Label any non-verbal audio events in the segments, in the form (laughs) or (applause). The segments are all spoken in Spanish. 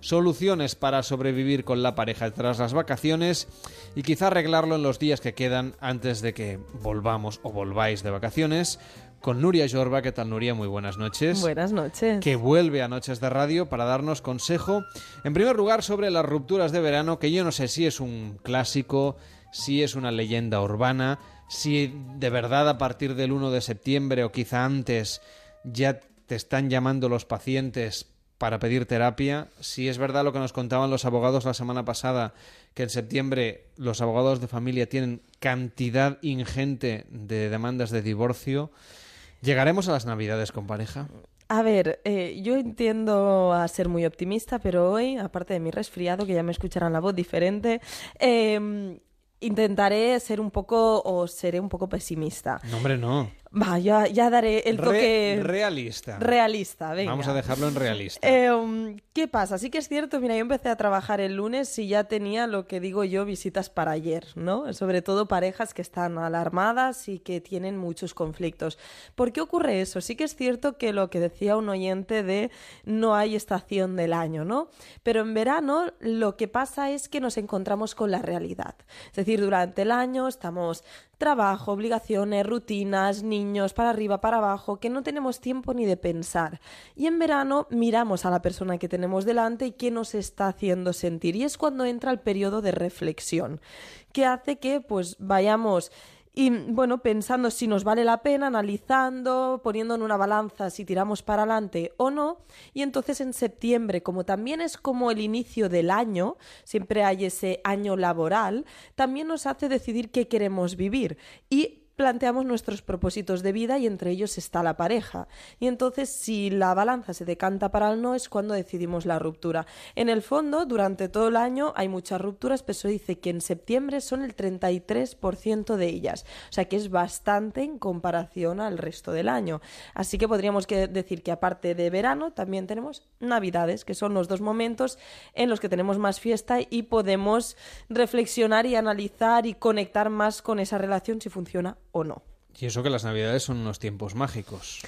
soluciones para sobrevivir con la pareja tras las vacaciones y quizá arreglarlo en los días que quedan antes de que volvamos o volváis de vacaciones con Nuria Jorba. ¿Qué tal, Nuria? Muy buenas noches. Buenas noches. Que vuelve a Noches de Radio para darnos consejo, en primer lugar, sobre las rupturas de verano, que yo no sé si es un clásico, si es una leyenda urbana, si de verdad a partir del 1 de septiembre o quizá antes ya te están llamando los pacientes para pedir terapia, si es verdad lo que nos contaban los abogados la semana pasada, que en septiembre los abogados de familia tienen cantidad ingente de demandas de divorcio. ¿Llegaremos a las Navidades con pareja? A ver, eh, yo entiendo a ser muy optimista, pero hoy, aparte de mi resfriado, que ya me escucharán la voz diferente, eh, intentaré ser un poco o seré un poco pesimista. No, hombre, no. Va, ya, ya daré el toque... realista. Realista, venga. Vamos a dejarlo en realista. Eh, ¿Qué pasa? Sí que es cierto, mira, yo empecé a trabajar el lunes y ya tenía lo que digo yo, visitas para ayer, ¿no? Sobre todo parejas que están alarmadas y que tienen muchos conflictos. ¿Por qué ocurre eso? Sí que es cierto que lo que decía un oyente de no hay estación del año, ¿no? Pero en verano lo que pasa es que nos encontramos con la realidad. Es decir, durante el año estamos trabajo, obligaciones, rutinas, niños, para arriba, para abajo, que no tenemos tiempo ni de pensar. Y en verano miramos a la persona que tenemos delante y qué nos está haciendo sentir. Y es cuando entra el periodo de reflexión, que hace que pues vayamos y bueno, pensando si nos vale la pena, analizando, poniendo en una balanza si tiramos para adelante o no. Y entonces en septiembre, como también es como el inicio del año, siempre hay ese año laboral, también nos hace decidir qué queremos vivir. Y planteamos nuestros propósitos de vida y entre ellos está la pareja. Y entonces si la balanza se decanta para el no es cuando decidimos la ruptura. En el fondo, durante todo el año hay muchas rupturas, pero eso dice que en septiembre son el 33% de ellas. O sea que es bastante en comparación al resto del año. Así que podríamos decir que aparte de verano también tenemos navidades, que son los dos momentos en los que tenemos más fiesta y podemos reflexionar y analizar y conectar más con esa relación si funciona o no. Y eso que las navidades son unos tiempos mágicos.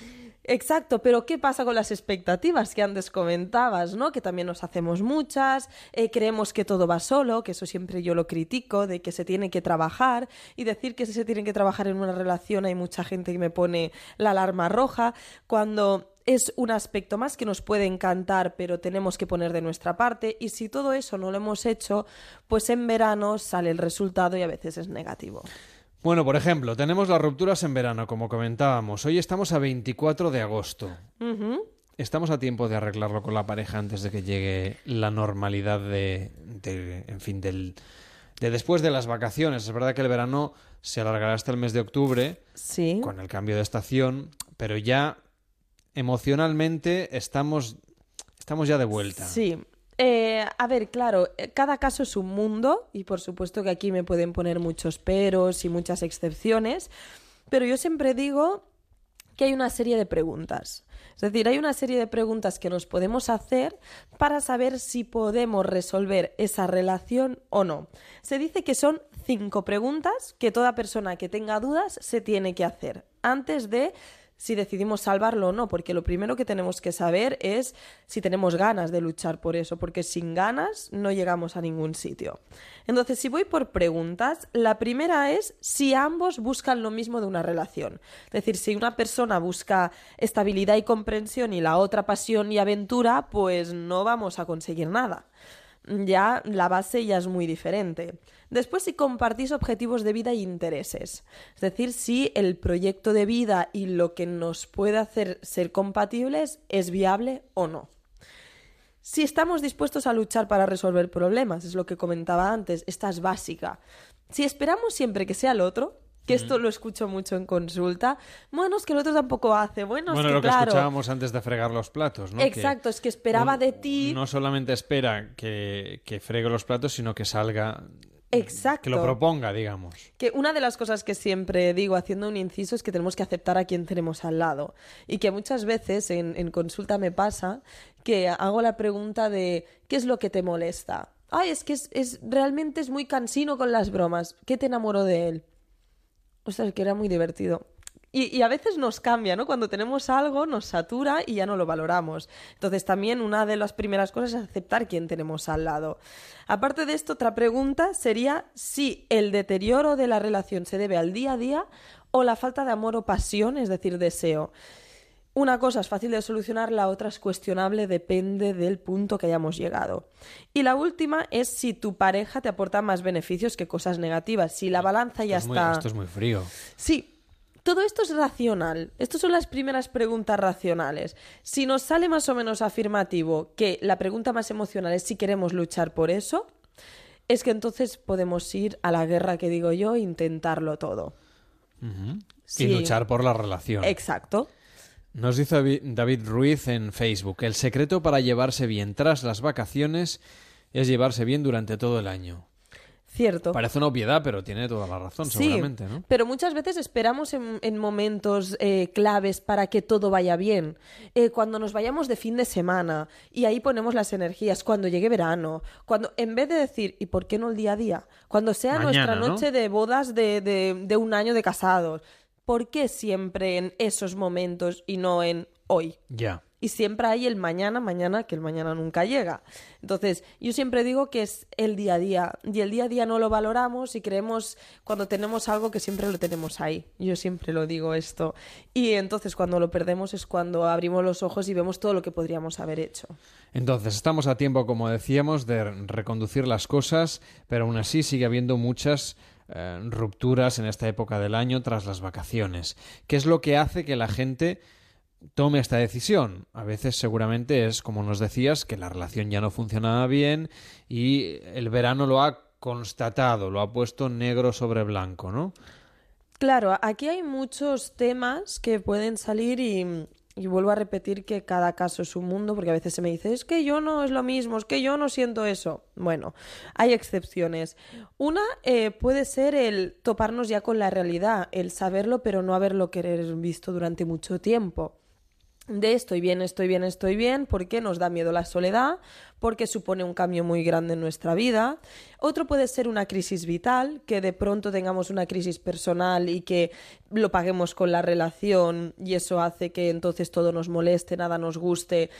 Exacto, pero ¿qué pasa con las expectativas que antes comentabas, ¿no? Que también nos hacemos muchas, eh, creemos que todo va solo, que eso siempre yo lo critico, de que se tiene que trabajar y decir que se tiene que trabajar en una relación hay mucha gente que me pone la alarma roja, cuando es un aspecto más que nos puede encantar, pero tenemos que poner de nuestra parte y si todo eso no lo hemos hecho, pues en verano sale el resultado y a veces es negativo. Bueno, por ejemplo, tenemos las rupturas en verano, como comentábamos. Hoy estamos a 24 de agosto. Estamos a tiempo de arreglarlo con la pareja antes de que llegue la normalidad de, en fin, del, de después de las vacaciones. Es verdad que el verano se alargará hasta el mes de octubre sí. con el cambio de estación, pero ya emocionalmente estamos, estamos ya de vuelta. Sí, eh, a ver, claro, eh, cada caso es un mundo y por supuesto que aquí me pueden poner muchos peros y muchas excepciones, pero yo siempre digo que hay una serie de preguntas. Es decir, hay una serie de preguntas que nos podemos hacer para saber si podemos resolver esa relación o no. Se dice que son cinco preguntas que toda persona que tenga dudas se tiene que hacer antes de si decidimos salvarlo o no, porque lo primero que tenemos que saber es si tenemos ganas de luchar por eso, porque sin ganas no llegamos a ningún sitio. Entonces, si voy por preguntas, la primera es si ambos buscan lo mismo de una relación. Es decir, si una persona busca estabilidad y comprensión y la otra pasión y aventura, pues no vamos a conseguir nada ya la base ya es muy diferente. Después, si compartís objetivos de vida y intereses, es decir, si el proyecto de vida y lo que nos puede hacer ser compatibles es viable o no. Si estamos dispuestos a luchar para resolver problemas, es lo que comentaba antes, esta es básica. Si esperamos siempre que sea el otro, que esto lo escucho mucho en consulta. Bueno, es que el otro tampoco hace. Bueno, es que, lo que claro. escuchábamos antes de fregar los platos, ¿no? Exacto, es que esperaba de ti. No solamente espera que, que fregue los platos, sino que salga. Exacto. Que lo proponga, digamos. Que una de las cosas que siempre digo haciendo un inciso es que tenemos que aceptar a quien tenemos al lado. Y que muchas veces en, en consulta me pasa que hago la pregunta de ¿qué es lo que te molesta? Ay, es que es, es realmente es muy cansino con las bromas. ¿Qué te enamoró de él? O sea, que era muy divertido. Y, a veces nos cambia, ¿no? Cuando tenemos algo nos satura y ya no lo valoramos. Entonces también una de las primeras cosas es aceptar quién tenemos al lado. Aparte de esto, otra pregunta sería si el deterioro de la relación se debe al día a día o la falta de amor o pasión, es decir, deseo. Una cosa es fácil de solucionar, la otra es cuestionable, depende del punto que hayamos llegado. Y la última es si tu pareja te aporta más beneficios que cosas negativas. Si la balanza ya está. esto es muy frío. Sí, todo esto es racional. Estas son las primeras preguntas racionales. Si nos sale más o menos afirmativo que la pregunta más emocional es si queremos luchar por eso, es que entonces podemos ir a la guerra que digo yo e intentarlo todo. Y luchar por la relación. Exacto. Nos dice David Ruiz en Facebook, el secreto para llevarse bien tras las vacaciones es llevarse bien durante todo el año. Cierto. Parece una obviedad, pero tiene toda la razón, seguramente, ¿no? Pero muchas veces esperamos en, momentos eh, claves para que todo vaya bien. Eh, cuando nos vayamos de fin de semana y ahí ponemos las energías, cuando llegue verano, cuando en vez de decir, ¿y por qué no el día a día? Cuando sea nuestra noche de bodas de, de un año de casados. ¿Por qué siempre en esos momentos y no en hoy? Ya y siempre hay el mañana, mañana, que el mañana nunca llega. Entonces, yo siempre digo que es el día a día y el día a día no lo valoramos y creemos cuando tenemos algo que siempre lo tenemos ahí. Yo siempre lo digo esto. Y entonces cuando lo perdemos es cuando abrimos los ojos y vemos todo lo que podríamos haber hecho. Entonces, estamos a tiempo, como decíamos, de reconducir las cosas, pero aún así sigue habiendo muchas eh, rupturas en esta época del año tras las vacaciones. ¿Qué es lo que hace que la gente tome esta decisión. A veces seguramente es, como nos decías, que la relación ya no funcionaba bien y el verano lo ha constatado, lo ha puesto negro sobre blanco, ¿no? Claro, aquí hay muchos temas que pueden salir y, vuelvo a repetir que cada caso es un mundo, porque a veces se me dice, es que yo no es lo mismo, es que yo no siento eso. Bueno, hay excepciones. Una eh, puede ser el toparnos ya con la realidad, el saberlo pero no haberlo querer visto durante mucho tiempo de estoy bien, estoy bien, estoy bien, porque nos da miedo la soledad, porque supone un cambio muy grande en nuestra vida. Otro puede ser una crisis vital, que de pronto tengamos una crisis personal y que lo paguemos con la relación y eso hace que entonces todo nos moleste, nada nos guste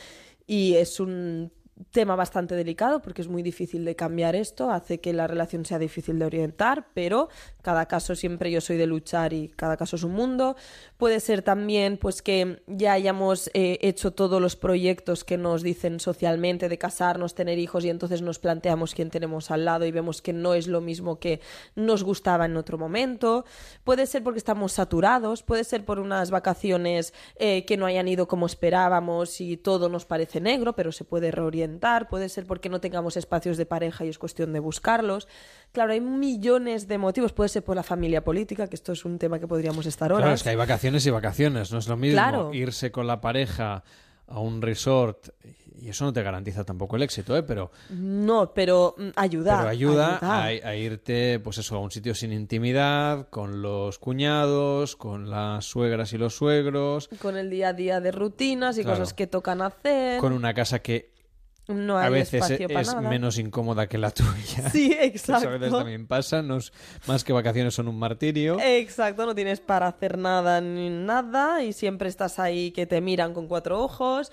y es un tema bastante delicado porque es muy difícil de cambiar esto, hace que la relación sea difícil de orientar, pero cada caso siempre yo soy de luchar y cada caso es un mundo. Puede ser también pues que ya hayamos eh, hecho todos los proyectos que nos dicen socialmente de casarnos, tener hijos y entonces nos planteamos quién tenemos al lado y vemos que no es lo mismo que nos gustaba en otro momento. Puede ser porque estamos saturados, puede ser por unas vacaciones eh, que no hayan ido como esperábamos y todo nos parece negro, pero se puede reorientar puede ser porque no tengamos espacios de pareja y es cuestión de buscarlos. Claro, hay millones de motivos, puede ser por la familia política, que esto es un tema que podríamos estar horas. Claro, es que hay vacaciones y vacaciones, no es lo mismo irse con la pareja a un resort y eso no te garantiza tampoco el éxito, ¿eh? Pero no, pero mm, ayuda. Pero ayuda, A, irte, pues eso, a un sitio sin intimidad, con los cuñados, con las suegras y los suegros, con el día a día de rutinas y cosas que tocan hacer, con una casa que no hay a veces espacio es menos incómoda que la (laughs) tuya. Sí, exacto. a veces también pasa, más que vacaciones son un martirio. Exacto, no tienes para hacer nada ni nada y siempre estás ahí que te miran con cuatro ojos.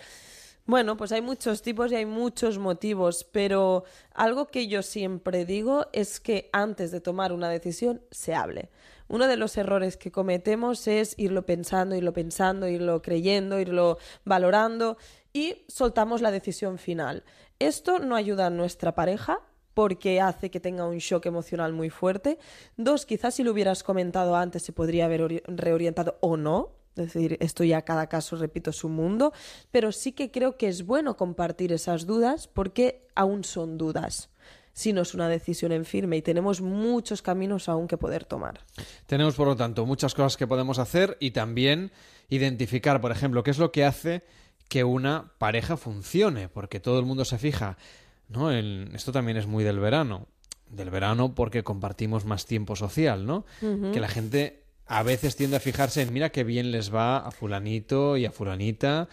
Bueno, pues hay muchos tipos y hay muchos motivos, pero algo que yo siempre digo es que antes de tomar una decisión se hable. Uno de los errores que cometemos es irlo pensando, irlo pensando, irlo creyendo, irlo valorando y soltamos la decisión final. Esto no ayuda a nuestra pareja porque hace que tenga un shock emocional muy fuerte. Dos, quizás si lo hubieras comentado antes se podría haber reorientado o no. Es decir, esto ya cada caso, repito, es un mundo, pero sí que creo que es bueno compartir esas dudas porque aún son dudas si no es una decisión en firme y tenemos muchos caminos aún que poder tomar. Tenemos, por lo tanto, muchas cosas que podemos hacer y también identificar, por ejemplo, qué es lo que hace que una pareja funcione, porque todo el mundo se fija, ¿no? esto también es muy del verano, del verano porque compartimos más tiempo social, ¿no? Que la gente a veces tiende a fijarse en, mira qué bien les va a fulanito y a fulanita,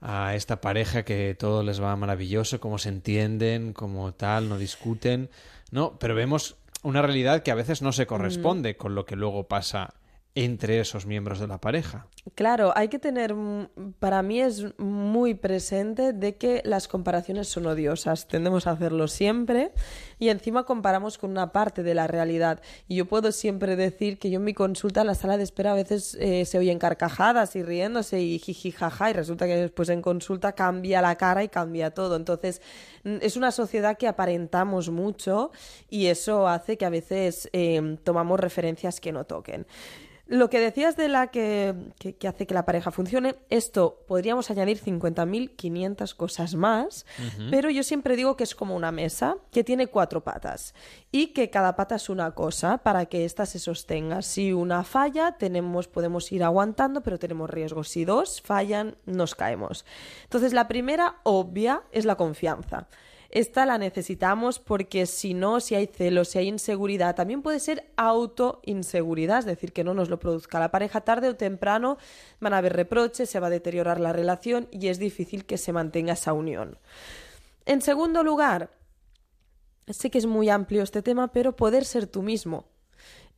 a esta pareja que todo les va maravilloso, cómo se entienden, cómo tal, no discuten, ¿no? Pero vemos una realidad que a veces no se corresponde con lo que luego pasa entre esos miembros de la pareja. Claro, hay que tener, para mí es muy presente de que las comparaciones son odiosas, tendemos a hacerlo siempre y encima comparamos con una parte de la realidad. Y yo puedo siempre decir que yo en mi consulta en la sala de espera a veces eh, se oyen carcajadas y riéndose y jiji jaja y resulta que después en consulta cambia la cara y cambia todo. Entonces es una sociedad que aparentamos mucho y eso hace que a veces eh, tomamos referencias que no toquen. Lo que decías de la que, hace que la pareja funcione, esto podríamos añadir 50.500 cosas más, pero yo siempre digo que es como una mesa que tiene cuatro patas y que cada pata es una cosa para que ésta se sostenga. Si una falla, tenemos, podemos ir aguantando, pero tenemos riesgos. Si dos fallan, nos caemos. Entonces, la primera, obvia, es la confianza. Esta la necesitamos porque si no, si hay celos, si hay inseguridad, también puede ser autoinseguridad, es decir, que no nos lo produzca la pareja tarde o temprano, van a haber reproches, se va a deteriorar la relación y es difícil que se mantenga esa unión. En segundo lugar, sé que es muy amplio este tema, pero poder ser tú mismo.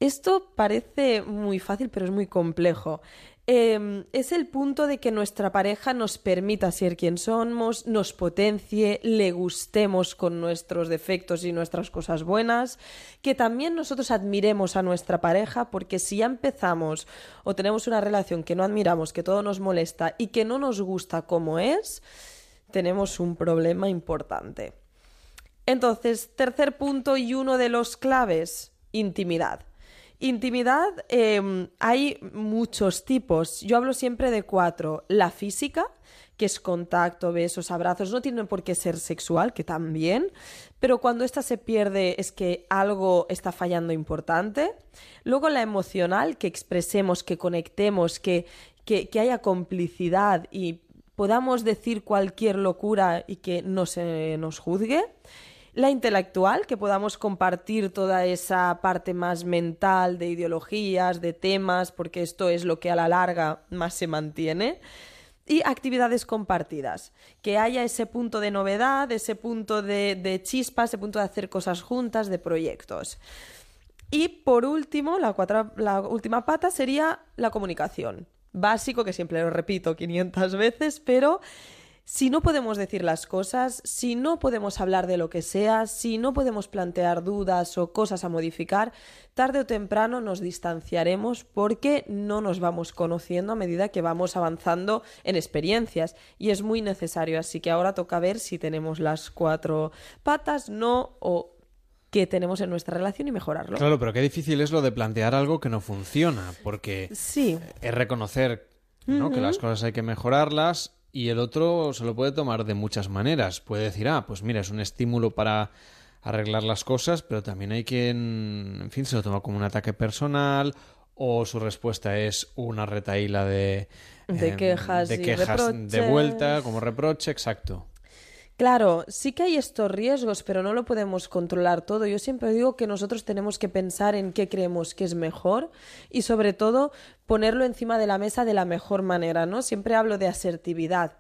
Esto parece muy fácil, pero es muy complejo. Em, es el punto de que nuestra pareja nos permita ser quien somos, nos potencie, le gustemos con nuestros defectos y nuestras cosas buenas, que también nosotros admiremos a nuestra pareja, porque si ya empezamos o tenemos una relación que no admiramos, que todo nos molesta y que no nos gusta como es, tenemos un problema importante. Entonces, tercer punto y uno de los claves, intimidad. Intimidad, em, hay muchos tipos. Yo hablo siempre de cuatro. La física, que es contacto, besos, abrazos, no tiene por qué ser sexual, que también, pero cuando esta se pierde es que algo está fallando importante. Luego la emocional, que expresemos, que conectemos, que, que, que haya complicidad y podamos decir cualquier locura y que no se nos juzgue la intelectual, que podamos compartir toda esa parte más mental de ideologías, de temas, porque esto es lo que a la larga más se mantiene. Y actividades compartidas, que haya ese punto de novedad, ese punto de, chispa, ese punto de hacer cosas juntas, de proyectos. Y por último, la, la última pata sería la comunicación. Básico, que siempre lo repito 500 veces, pero si no podemos decir las cosas, si no podemos hablar de lo que sea, si no podemos plantear dudas o cosas a modificar, tarde o temprano nos distanciaremos porque no nos vamos conociendo a medida que vamos avanzando en experiencias y es muy necesario. Así que ahora toca ver si tenemos las cuatro patas, no o que tenemos en nuestra relación y mejorarlo. Claro, pero qué difícil es lo de plantear algo que no funciona, porque sí. es reconocer que las cosas hay que mejorarlas y el otro se lo puede tomar de muchas maneras. Puede decir, ah, pues mira, es un estímulo para arreglar las cosas, pero también hay quien, en fin, se lo toma como un ataque personal o su respuesta es una retaíla de, de em, quejas, de, quejas de vuelta, como reproche, exacto. Claro, sí que hay estos riesgos, pero no lo podemos controlar todo. Yo siempre digo que nosotros tenemos que pensar en qué creemos que es mejor y sobre todo ponerlo encima de la mesa de la mejor manera, ¿no? Siempre hablo de asertividad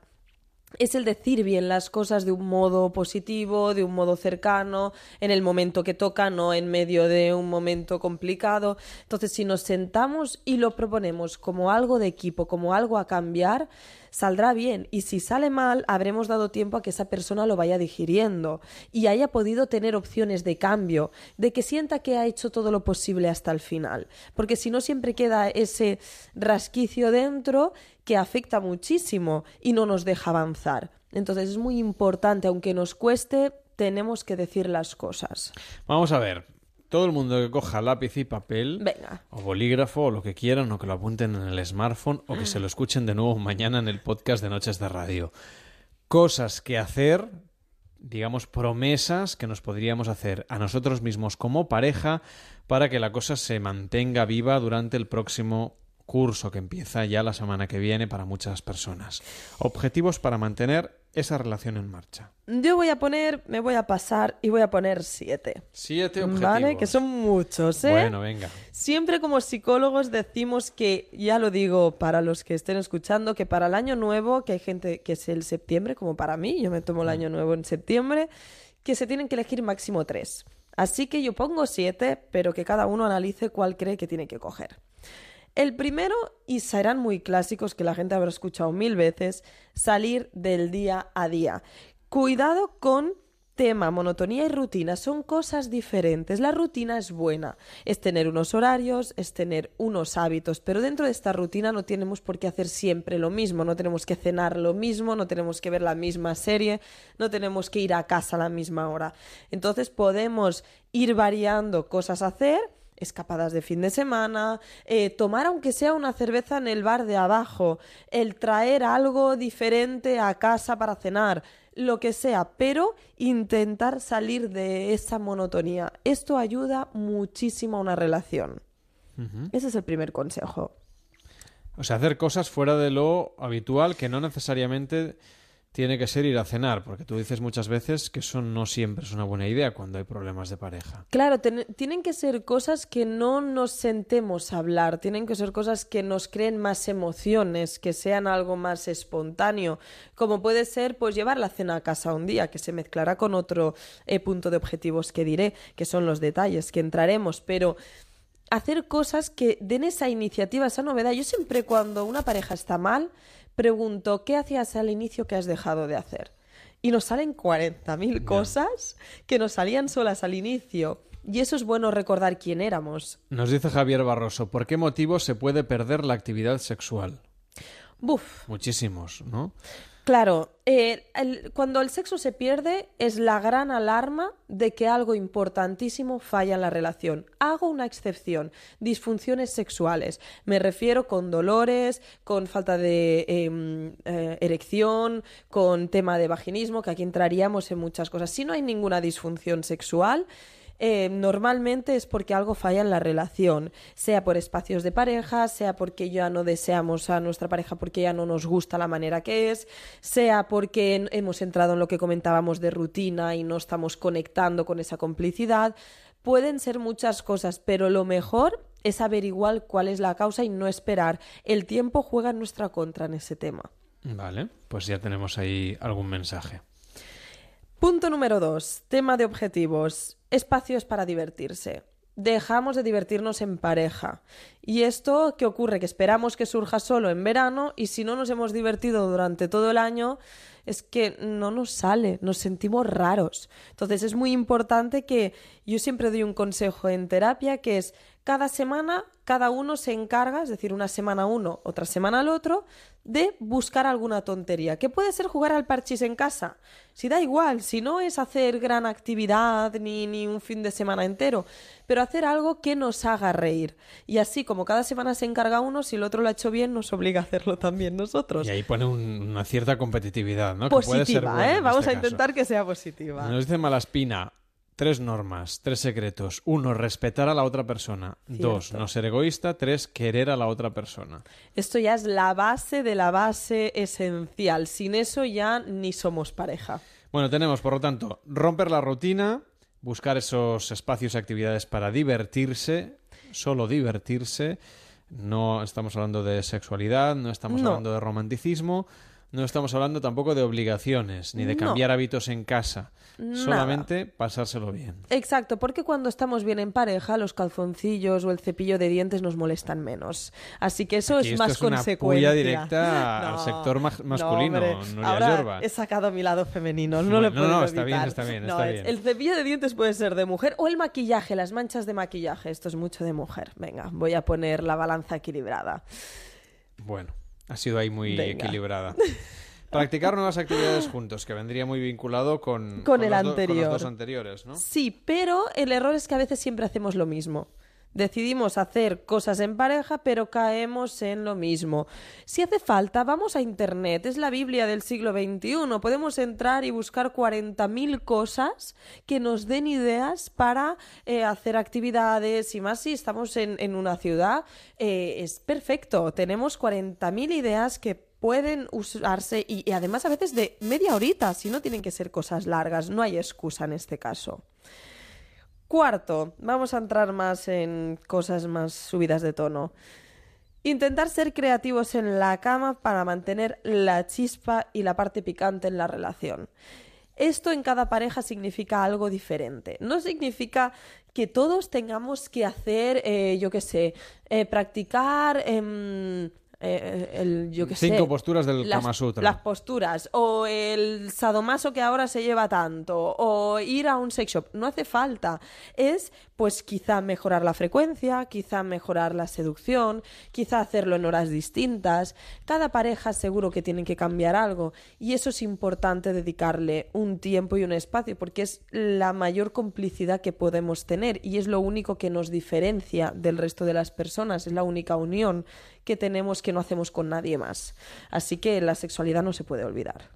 es el decir bien las cosas de un modo positivo, de un modo cercano, en el momento que toca, no en medio de un momento complicado. Entonces, si nos sentamos y lo proponemos como algo de equipo, como algo a cambiar, saldrá bien y si sale mal habremos dado tiempo a que esa persona lo vaya digiriendo y haya podido tener opciones de cambio, de que sienta que ha hecho todo lo posible hasta el final, porque si no siempre queda ese rasquicio dentro que afecta muchísimo y no nos deja avanzar. Entonces es muy importante, aunque nos cueste, tenemos que decir las cosas. Vamos a ver, todo el mundo que coja lápiz y papel, o bolígrafo, o lo que quieran, o que lo apunten en el smartphone, o que se lo escuchen de nuevo mañana en el podcast de Noches de Radio. Cosas que hacer, digamos, promesas que nos podríamos hacer a nosotros mismos como pareja para que la cosa se mantenga viva durante el próximo curso que empieza ya la semana que viene para muchas personas. Objetivos para mantener esa relación en marcha. Yo voy a poner, me voy a pasar y voy a poner siete. Siete objetivos. Vale, que son muchos, ¿eh? Bueno, venga. Siempre como psicólogos decimos que, ya lo digo para los que estén escuchando, que para el año nuevo, que hay gente que es el septiembre, como para mí, yo me tomo el mm. año nuevo en septiembre, que se tienen que elegir máximo tres. Así que yo pongo siete, pero que cada uno analice cuál cree que tiene que coger. El primero, y serán muy clásicos que la gente habrá escuchado mil veces, salir del día a día. Cuidado con tema, monotonía y rutina son cosas diferentes. La rutina es buena, es tener unos horarios, es tener unos hábitos, pero dentro de esta rutina no tenemos por qué hacer siempre lo mismo, no tenemos que cenar lo mismo, no tenemos que ver la misma serie, no tenemos que ir a casa a la misma hora. Entonces podemos ir variando cosas a hacer escapadas de fin de semana, eh, tomar aunque sea una cerveza en el bar de abajo, el traer algo diferente a casa para cenar, lo que sea, pero intentar salir de esa monotonía. Esto ayuda muchísimo a una relación. Ese es el primer consejo. O sea, hacer cosas fuera de lo habitual que no necesariamente tiene que ser ir a cenar, porque tú dices muchas veces que eso no siempre es una buena idea cuando hay problemas de pareja. Claro, tienen que ser cosas que no nos sentemos a hablar, tienen que ser cosas que nos creen más emociones, que sean algo más espontáneo, como puede ser pues llevar la cena a casa un día, que se mezclará con otro eh, punto de objetivos que diré, que son los detalles, que entraremos, pero hacer cosas que den esa iniciativa, esa novedad. Yo siempre cuando una pareja está mal, pregunto, ¿qué hacías al inicio que has dejado de hacer? Y nos salen 40.000 cosas que nos salían solas al inicio. Y eso es bueno recordar quién éramos. Nos dice Javier Barroso, ¿por qué motivo se puede perder la actividad sexual? Buf. Muchísimos, ¿no? Claro, eh, cuando el sexo se pierde es la gran alarma de que algo importantísimo falla en la relación. Hago una excepción, disfunciones sexuales. Me refiero con dolores, con falta de em, eh, erección, con tema de vaginismo, que aquí entraríamos en muchas cosas. Si no hay ninguna disfunción sexual, eh, normalmente es porque algo falla en la relación, sea por espacios de pareja, sea porque ya no deseamos a nuestra pareja porque ya no nos gusta la manera que es, sea porque hemos entrado en lo que comentábamos de rutina y no estamos conectando con esa complicidad. Pueden ser muchas cosas, pero lo mejor es averiguar cuál es la causa y no esperar. El tiempo juega en nuestra contra en ese tema. Vale, pues ya tenemos ahí algún mensaje. Punto número dos, tema de objetivos. Espacios para divertirse. Dejamos de divertirnos en pareja. ¿Y esto qué ocurre? Que esperamos que surja solo en verano y si no nos hemos divertido durante todo el año, es que no nos sale, nos sentimos raros. Entonces es muy importante que yo siempre doy un consejo en terapia que es cada semana cada uno se encarga, es decir, una semana uno, otra semana al otro, de buscar alguna tontería. ¿Qué puede ser jugar al parchís en casa? Si da igual, si no es hacer gran actividad ni, ni un fin de semana entero, pero hacer algo que nos haga reír. Y así como cada semana se encarga uno, si el otro lo ha hecho bien, nos obliga a hacerlo también nosotros. Y ahí pone una cierta competitividad, ¿no? Positiva, ¿eh? Vamos este a intentar que sea positiva. Nos dice Malaspina, Tres normas, tres secretos. Uno, respetar a la otra persona. Dos, no ser egoísta. Tres, querer a la otra persona. Esto ya es la base de la base esencial. Sin eso ya ni somos pareja. Bueno, tenemos, por lo tanto, romper la rutina, buscar esos espacios y actividades para divertirse, solo divertirse. No estamos hablando de sexualidad, no estamos hablando de romanticismo, no estamos hablando tampoco de obligaciones, ni de cambiar hábitos en casa. Solamente pasárselo bien. Exacto, porque cuando estamos bien en pareja, los calzoncillos o el cepillo de dientes nos molestan menos. Así que eso es más es consecuencia. Una directa (laughs) al sector masculino. No, Ahora he sacado mi lado femenino, no le puedo No, no, está bien, está bien, está bien. El cepillo de dientes puede ser de mujer o el maquillaje, las manchas de maquillaje. Esto es mucho de mujer. Venga, voy a poner la balanza equilibrada. Bueno, ha sido ahí muy equilibrada. (laughs) Practicar nuevas actividades juntos, que vendría muy vinculado con, con, el anterior. los dos anteriores, ¿no? Sí, pero el error es que a veces siempre hacemos lo mismo. Decidimos hacer cosas en pareja, pero caemos en lo mismo. Si hace falta, vamos a Internet. Es la Biblia del siglo XXI. Podemos entrar y buscar 40.000 cosas que nos den ideas para eh, hacer actividades y más si estamos en, una ciudad. Eh, es perfecto. Tenemos 40.000 ideas que pueden usarse y, además a veces de media horita, si no tienen que ser cosas largas, no hay excusa en este caso. Cuarto, vamos a entrar más en cosas más subidas de tono. Intentar ser creativos en la cama para mantener la chispa y la parte picante en la relación. esto en cada pareja significa algo diferente. No significa que todos tengamos que hacer, eh, yo qué sé, eh, practicar... em, eh, el, yo qué Cinco sé, posturas del las, Kama Sutra. Las posturas, o el sadomaso que ahora se lleva tanto, o ir a un sex shop. No hace falta. Es, pues, quizá mejorar la frecuencia, quizá mejorar la seducción, quizá hacerlo en horas distintas. Cada pareja seguro que tiene que cambiar algo. Y eso es importante dedicarle un tiempo y un espacio, porque es la mayor complicidad que podemos tener y es lo único que nos diferencia del resto de las personas. Es la única unión que tenemos que no hacemos con nadie más. Así que la sexualidad no se puede olvidar.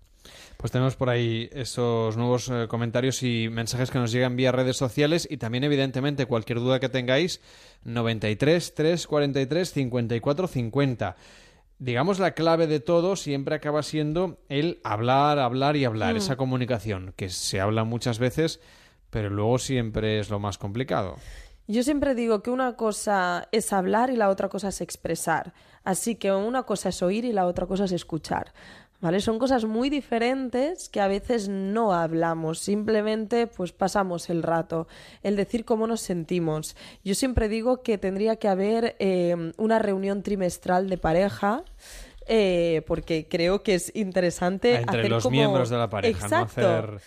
Pues tenemos por ahí esos nuevos eh, comentarios y mensajes que nos llegan vía redes sociales y también, evidentemente, cualquier duda que tengáis, 93 343 54 50. Digamos, la clave de todo siempre acaba siendo el hablar, hablar y hablar, esa comunicación, que se habla muchas veces, pero luego siempre es lo más complicado. Yo siempre digo que una cosa es hablar y la otra cosa es expresar. Así que una cosa es oír y la otra cosa es escuchar. ¿Vale? Son cosas muy diferentes que a veces no hablamos, simplemente pues pasamos el rato, el decir cómo nos sentimos. Yo siempre digo que tendría que haber eh, una reunión trimestral de pareja. eh, porque creo que es interesante Ah, Entre hacer los como- miembros de la pareja, ¿no? Exacto Hacer-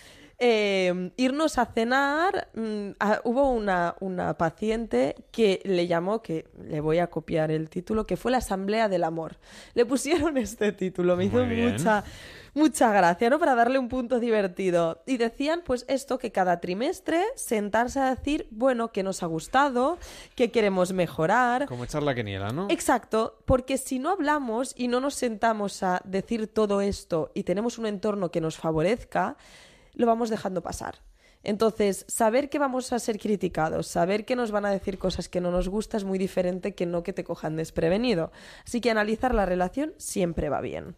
eh, irnos a cenar. mm, ah, hubo una, una paciente que le llamó, que le voy a copiar el título, que fue la Asamblea del Amor. Le pusieron (laughs) este título, me hizo mucha, mucha gracia, ¿no? Para darle un punto divertido. Y decían, pues, esto, que cada trimestre sentarse a decir, bueno, que nos ha gustado, que queremos mejorar. Como echar la quiniela, ¿no? Exacto, porque si no hablamos y no nos sentamos a decir todo esto y tenemos un entorno que nos favorezca, lo vamos dejando pasar. Entonces, saber que vamos a ser criticados, saber que nos van a decir cosas que no nos gusta es muy diferente que no que te cojan desprevenido. Así que analizar la relación siempre va bien.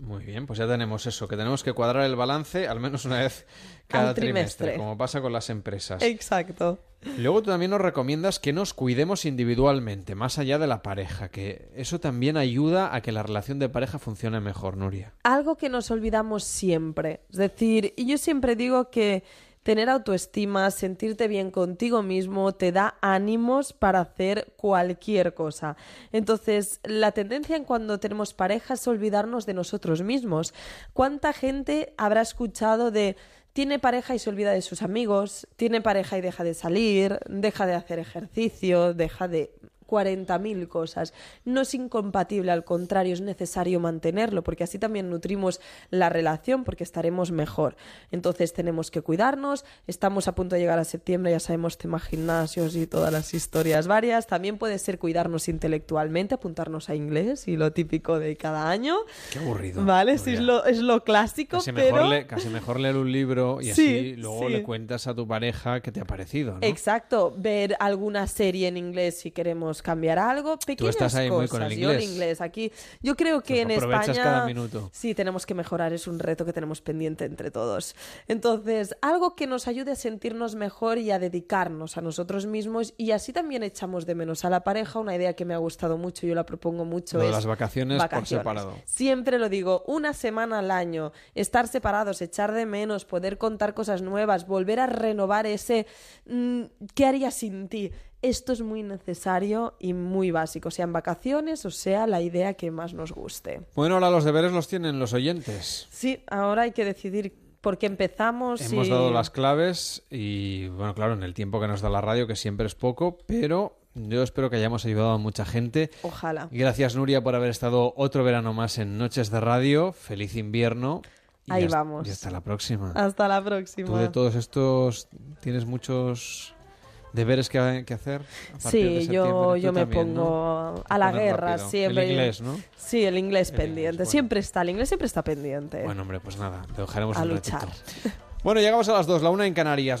Muy bien, pues ya tenemos eso, que tenemos que cuadrar el balance al menos una vez cada trimestre, como pasa con las empresas. Exacto. Luego tú también nos recomiendas que nos cuidemos individualmente, más allá de la pareja, que eso también ayuda a que la relación de pareja funcione mejor, Nuria. algo que nos olvidamos siempre. Es decir, y yo siempre digo que tener autoestima, sentirte bien contigo mismo, te da ánimos para hacer cualquier cosa. Entonces, la tendencia en cuando tenemos pareja es olvidarnos de nosotros mismos. ¿Cuánta gente habrá escuchado de tiene pareja y se olvida de sus amigos, tiene pareja y deja de salir, deja de hacer ejercicio, deja de 40.000 cosas. No es incompatible, al contrario, es necesario mantenerlo, porque así también nutrimos la relación, porque estaremos mejor. Entonces tenemos que cuidarnos, estamos a punto de llegar a septiembre, ya sabemos tema gimnasios y todas las historias varias. También puede ser cuidarnos intelectualmente, apuntarnos a inglés y lo típico de cada año. Qué aburrido. Vale, sí, es lo, es lo clásico, Casi pero... mejor, le- casi mejor leer un libro y Sí, así luego sí. le cuentas a tu pareja qué te ha parecido, ¿no? Exacto, ver alguna serie en inglés si queremos cambiar algo, pequeñas estás ahí muy cosas. con el Yo el inglés. aquí, yo creo que en España cada minuto. sí tenemos que mejorar, es un reto que tenemos pendiente entre todos. Entonces, algo que nos ayude a sentirnos mejor y a dedicarnos a nosotros mismos y así también echamos de menos a la pareja. Una idea que me ha gustado mucho, yo la propongo mucho Lo de las vacaciones por separado. Siempre lo digo, una semana al año, estar separados, echar de menos, poder contar cosas nuevas, volver a renovar ese mm, ¿qué haría sin ti? Esto es muy necesario y muy básico, sean vacaciones o sea la idea que más nos guste. Bueno, ahora los deberes los tienen los oyentes. Sí, ahora hay que decidir por qué empezamos. Hemos y- dado las claves y, bueno, claro, en el tiempo que nos da la radio, que siempre es poco, pero yo espero que hayamos ayudado a mucha gente. Ojalá. Gracias, Nuria, por haber estado otro verano más en Noches de Radio. Feliz invierno. Y Ahí hasta- vamos. Y hasta la próxima. Hasta la próxima. ¿Tú de todos estos tienes muchos deberes que, que hacer? a partir de Sí, yo, yo me también, ¿no? pongo Te a la guerra rápido. siempre. El inglés, ¿no? Sí, el inglés El pendiente. inglés, bueno. Siempre está, el inglés siempre está pendiente. Bueno, hombre, pues nada, te dejaremos a un luchar. ratito. (laughs) Bueno, llegamos a las dos, la una en Canarias. Nos